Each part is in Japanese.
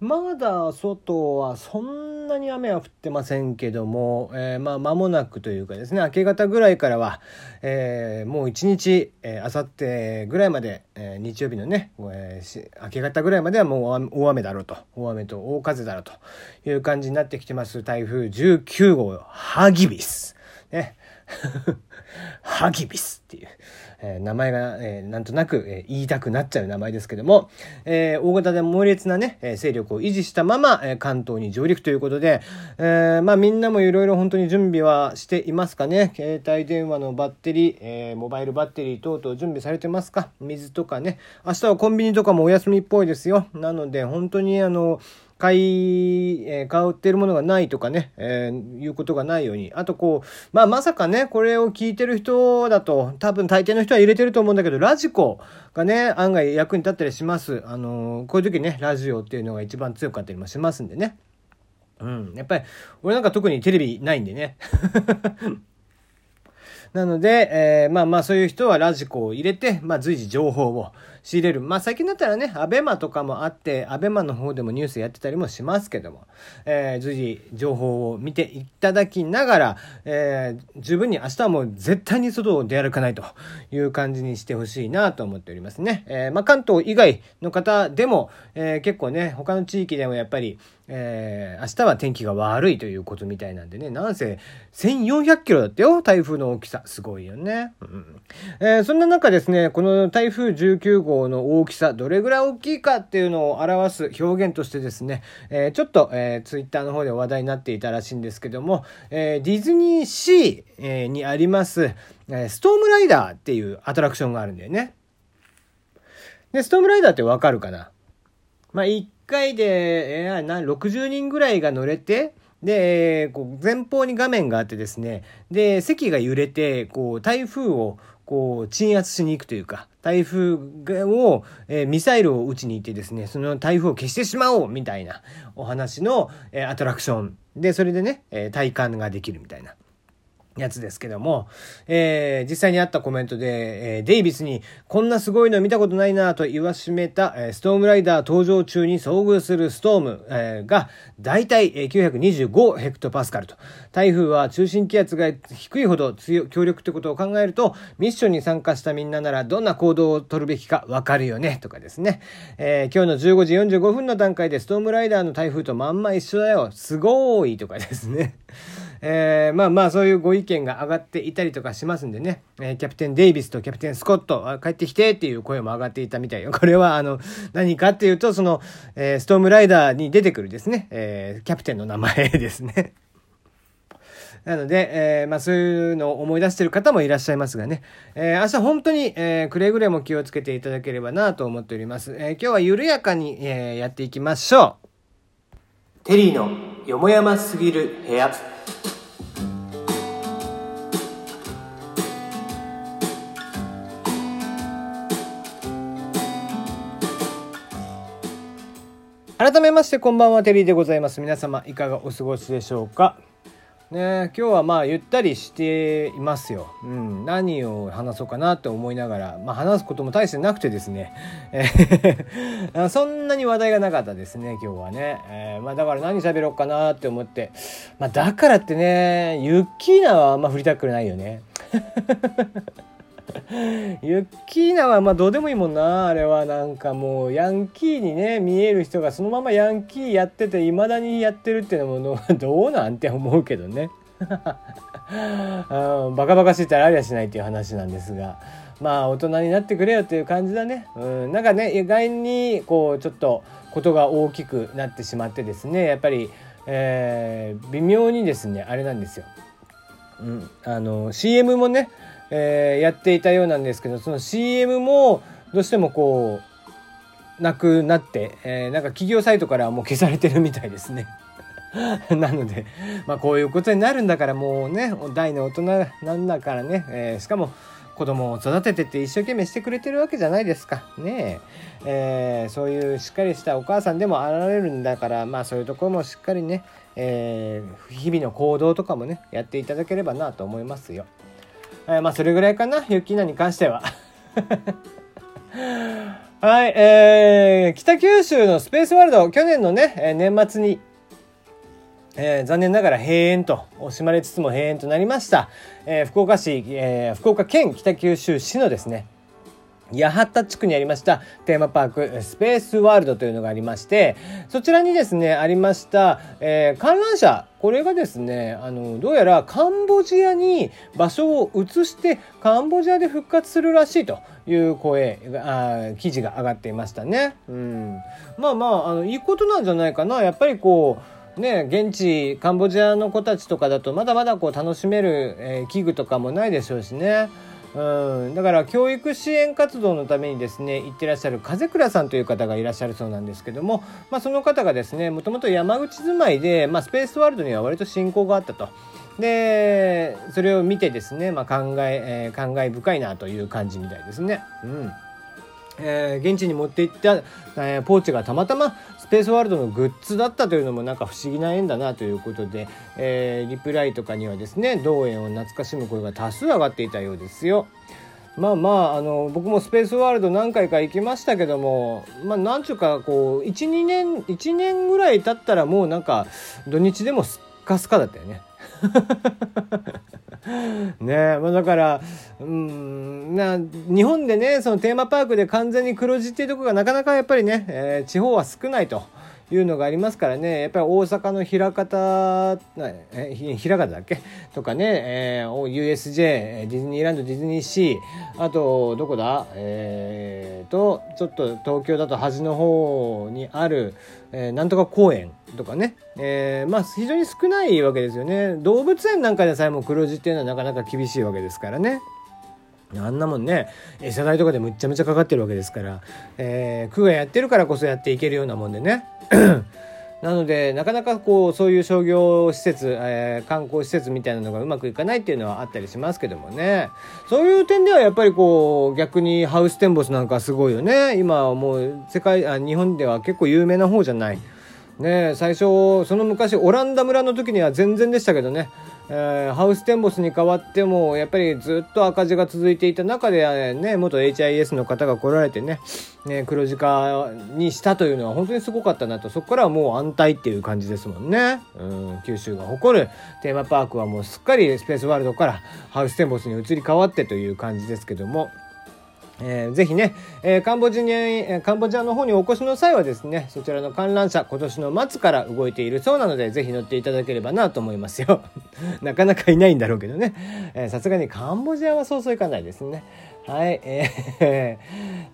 まだ外はそんなに雨は降ってませんけども、えー、まあ間もなくというかですね明け方ぐらいからは、えー、もう一日あさってぐらいまで、えー、日曜日のね、えー、明け方ぐらいまではもう大雨だろうと大雨と大風だろうという感じになってきてます台風19号ハギビス。ねハギビスっていう。えー、名前が、えー、なんとなく、えー、言いたくなっちゃう名前ですけども、えー、大型で猛烈なね、え勢力を維持したまま、え関東に上陸ということで、えまあみんなもいろいろ本当に準備はしていますかね。携帯電話のバッテリー、えモバイルバッテリー等々準備されてますか？水とかね。明日はコンビニとかもお休みっぽいですよ。なので本当にあの、買い、えー、買ってるものがないとかね、えー、いうことがないように。あとこう、まあまさかね、これを聞いてる人だと、多分大抵の人は入れてると思うんだけど、ラジコがね、案外役に立ったりします。あのー、こういう時ね、ラジオっていうのが一番強かったりもしますんでね。うん。やっぱり、俺なんか特にテレビないんでね。なので、えー、まあまあそういう人はラジコを入れて、まあ随時情報を仕入れる。まあ最近だったらね、アベマとかもあって、アベマの方でもニュースやってたりもしますけども、えー、随時情報を見ていただきながら、えー、十分に明日はもう絶対に外を出歩かないという感じにしてほしいなと思っておりますね。えー、まあ関東以外の方でも、えー、結構ね、他の地域でもやっぱり、えー、明日は天気が悪いということみたいなんでね、なんせ1400キロだったよ、台風の大きさ。すごいよね。うんえ、そんな中ですね、この台風19号の大きさ、どれぐらい大きいかっていうのを表す表現としてですね、えー、ちょっと、えー、ツイッターの方で話題になっていたらしいんですけども、えー、ディズニーシー、えー、にあります、えー、ストームライダーっていうアトラクションがあるんだよね。で、ストームライダーってわかるかな？まあ、回で、えー、な60人ぐらいが乗れて、で、こう前方に画面があってですね、で、席が揺れて、こう、台風を、こう、鎮圧しに行くというか、台風を、えー、ミサイルを撃ちに行ってですね、その台風を消してしまおうみたいなお話の、えー、アトラクション。で、それでね、えー、体感ができるみたいな。やつですけども、えー、実際にあったコメントで、えー、デイビスにこんなすごいの見たことないなと言わしめた、えー、ストームライダー登場中に遭遇するストーム、えー、が大体、925ヘクトパスカルと。台風は中心気圧が低いほど強強力ってことを考えると、ミッションに参加したみんなならどんな行動を取るべきかわかるよねとかですね。えー、今日の15時45分の段階でストームライダーの台風とまんま一緒だよ。すごーいとかですね。えー、まあまあそういうご意見が上がっていたりとかしますんでね、えー、キャプテン・デイビスとキャプテン・スコット、帰ってきてっていう声も上がっていたみたいよ。これはあの、何かっていうと、その、えー、ストームライダーに出てくるですね、えー、キャプテンの名前ですね。なので、えー、まあそういうのを思い出してる方もいらっしゃいますがね、えー、明日本当に、えー、くれぐれも気をつけていただければなと思っております。え、今日は緩やかに、え、やっていきましょう。テリーのよもやますぎる部屋。改めましてこんばんはテリーでございます。皆様いかがお過ごしでしょうか？ね今日はまあゆったりしていますよ、うん、何を話そうかなって思いながら、まあ、話すことも大してなくてですね、そんなに話題がなかったですね今日はね、えー、まあ、だから何喋ろうかなって思って、まあ、だからってねユッキーナはあんま振りたくないよね。ユッキーナはまあどうでもいいもんな。あれはなんかもうヤンキーにね見える人がそのままヤンキーやってていまだにやってるっていうのも どうなんて思うけどね。バカバカしいったらありゃしないっていう話なんですが。まあ大人になってくれよっていう感じだね、うん、なんかね意外にこうちょっとことが大きくなってしまってですねやっぱり、えー、微妙にですねあれなんですよ、うん、あの CM もねえー、やっていたようなんですけどその CM もどうしてもこうなくなって、えー、なんか企業サイトからもう消されてるみたいですね。なので、まあこういうことになるんだからもうね、大の大人なんだからね、えー、しかも子供を育ててって一生懸命してくれてるわけじゃないですか。ねえー、そういうしっかりしたお母さんでもあられるんだから、まあそういうところもしっかりね、えー、日々の行動とかもね、やっていただければなと思いますよ。えー、まあそれぐらいかな？ユッキーナに関しては はい、えー、北九州のスペースワールド、去年のね、え年末に、えー、残念ながら閉園と、惜しまれつつも閉園となりました。えー、福岡市、えー、福岡県北九州市のですね、八幡地区にありましたテーマパークスペースワールドというのがありましてそちらにですねありました、えー、観覧車これがですねあのどうやらカンボジアに場所を移してカンボジアで復活するらしいという声あ記事が上がっていましたね。うん、まあまああのいいことなんじゃないかなやっぱりこうね、現地カンボジアの子たちとかだとまだまだこう楽しめる、えー、器具とかもないでしょうしね。うん、だから教育支援活動のためにですね行ってらっしゃる風倉さんという方がいらっしゃるそうなんですけども、まあ、その方がですねもともと山口住まいで、まあ、スペースワールドには割と親交があったと。でそれを見てですね、まあ、考ええ、感慨深いなという感じみたいですね。うんえー、現地に持って行った、えー、ポーチがたまたまスペースワールドのグッズだったというのもなんか不思議な縁だなということで、えー、リプライとかにはですね同園を懐かしむ声が多数上がっていたようですよ。まあまああの僕もスペースワールド何回か行きましたけどもまあなんちゅうかこう12年1年ぐらい経ったらもうなんか土日でもスッカスカだったよね。ねまあ、だからうんな日本でねそのテーマパークで完全に黒字っていうとこがなかなかやっぱりね、えー、地方は少ないと。いうのがありますからね。やっぱり大阪の枚方枚方だっけ？とかね、えー、USJ ディズニーランドディズニーシー。あとどこだ？えー、とちょっと東京だと端の方にある、えー、なんとか公園とかね、えー、まあ非常に少ないわけですよね。動物園なんかでさえも黒字っていうのはなかなか厳しいわけですからね。あんなもんね餌代とかでむっちゃむちゃかかってるわけですから、えー、区がやってるからこそやっていけるようなもんでね。なのでなかなかこうそういう商業施設、えー、観光施設みたいなのがうまくいかないっていうのはあったりしますけどもね。そういう点ではやっぱりこう逆にハウステンボスなんかすごいよね。今はもう世界あ日本では結構有名な方じゃない。ね最初その昔オランダ村の時には全然でしたけどね。えー、ハウステンボスに変わってもやっぱりずっと赤字が続いていた中で、ね、元 HIS の方が来られてねね黒字化にしたというのは本当にすごかったなと。そこからはもう安泰っていう感じですもんね、うん、九州が誇る。テーマパークはもうすっかりスペースワールドからハウステンボスに移り変わってという感じですけども。えー、ぜひね、えー、カンボジア、カンボジアの方にお越しの際はですね、そちらの観覧車、今年の末から動いているそうなので、ぜひ乗っていただければなと思いますよ。なかなかいないんだろうけどね。さすがにカンボジアはそうそういかないですね。はい、え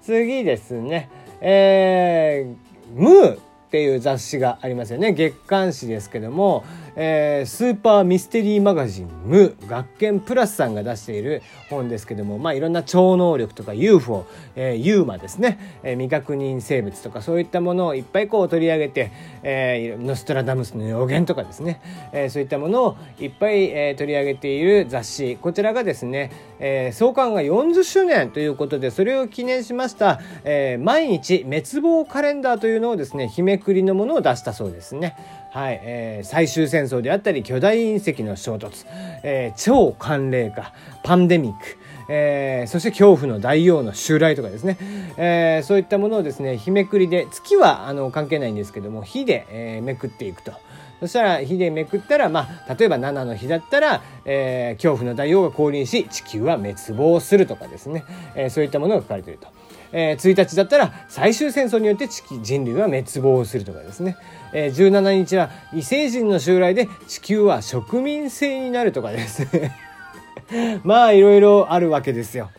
ー、次ですね。えー、ムーっていう雑誌がありますよね。月刊誌ですけども、えー、スーパーミステリーマガジン「ム学研プラス」さんが出している本ですけども、まあ、いろんな超能力とか UFO、えー、ユーマですね、えー、未確認生物とかそういったものをいっぱいこう取り上げて、えー、ノストラダムスの予言とかですね、えー、そういったものをいっぱい、えー、取り上げている雑誌こちらがですね、えー、創刊が40周年ということでそれを記念しました、えー、毎日滅亡カレンダーというのをですね日めくりのものを出したそうですね。はい、えー、最終戦争であったり巨大隕石の衝突、えー、超寒冷化パンデミックえー、そして恐怖の大王の襲来とかですね、えー、そういったものをですね日めくりで月はあの関係ないんですけども火で、えー、めくっていくと。そしたら火でめくったら、まあ、例えば7の日だったら、え、恐怖の大王が降臨し地球は滅亡するとかですね、え、そういったものが書かれていると。えー、1日だったら最終戦争によって人類は滅亡するとかですね、えー、17日は異星人の襲来で地球は植民制になるとかですね まあいろいろあるわけですよ。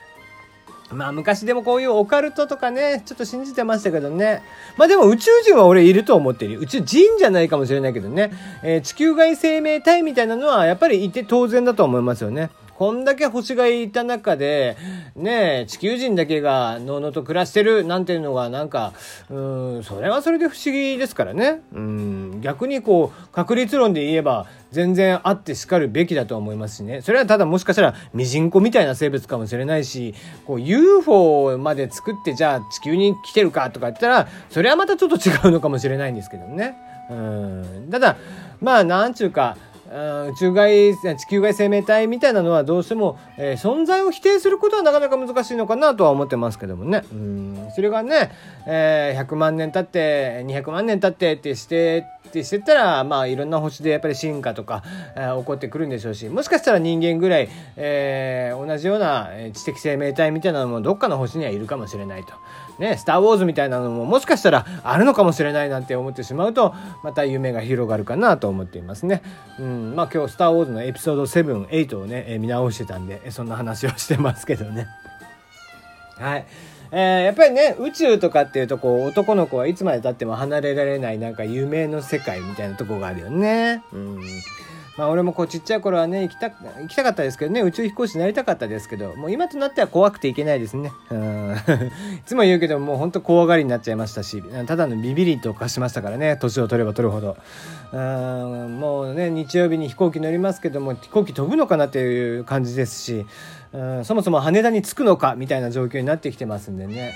まあ昔でもこういうオカルトとかね、ちょっと信じてましたけどね。まあでも宇宙人は俺いると思ってる宇宙人じゃないかもしれないけどね。えー、地球外生命体みたいなのはやっぱりいて当然だと思いますよね。こんだけ星がいた中で、ね地球人だけがのうのうと暮らしてるなんていうのがなんか、うん、それはそれで不思議ですからね。うん、逆にこう、確率論で言えば、全然あってしかるべきだと思いますしね。それはただもしかしたらミジンコみたいな生物かもしれないし、こう UFO まで作ってじゃあ地球に来てるかとか言ったら、それはまたちょっと違うのかもしれないんですけどね。うん。ただ、まあなんちゅうか、宇宙外地球外生命体みたいなのはどうしても、えー、存在を否定することはなかなか難しいのかなとは思ってますけどもね。うん。それがね、えー、100万年経って200万年経ってってしてってしてたらまあいろんな星でやっぱり進化とか、えー、起こってくるんでしょうしもしかしたら人間ぐらい、えー、同じような知的生命体みたいなのもどっかの星にはいるかもしれないと。ね、スター・ウォーズみたいなのももしかしたらあるのかもしれないなんて思ってしまうとまた夢が広がるかなと思っていますね。うんまあ、今日「スター・ウォーズ」のエピソード78をね、え見直してたんでそんな話をしてますけどね。はい。えー、やっぱりね宇宙とかっていうとこう男の子はいつまで経っても離れられないなんか夢の世界みたいなとこがあるよね。うんまあ俺もこうちっちゃい頃はね、行きた、行きたかったですけどね、宇宙飛行士になりたかったですけど、もう今となっては怖くて行けないですね。うん。いつも言うけど、もうほんと怖がりになっちゃいましたし、ただのビビリと化しましたからね、年を取れば取るほど。うん、もうね、日曜日に飛行機乗りますけども、飛行機飛ぶのかなっていう感じですし、うん、そもそも羽田に着くのかみたいな状況になってきてますんでね。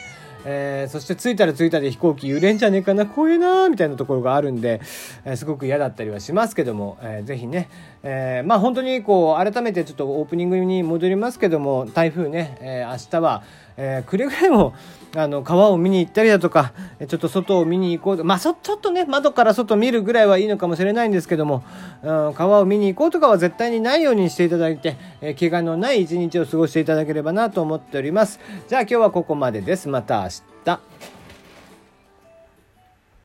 えー、そして着いたら着いたで飛行機揺れんじゃねえかな怖えなみたいなところがあるんで、えー、すごく嫌だったりはしますけども、えー、ぜひね、えー、まあ本当にこう改めてちょっとオープニングに戻りますけども台風ね、えー、明日は、えー、くれぐれもあの川を見に行ったりだとかちょっと外を見に行こうとまあちょっとね窓から外見るぐらいはいいのかもしれないんですけども、うん、川を見に行こうとかは絶対にないようにしていただいて、えー、怪我のない一日を過ごしていただければなと思っております。じゃあ今日はここまでです。また明日。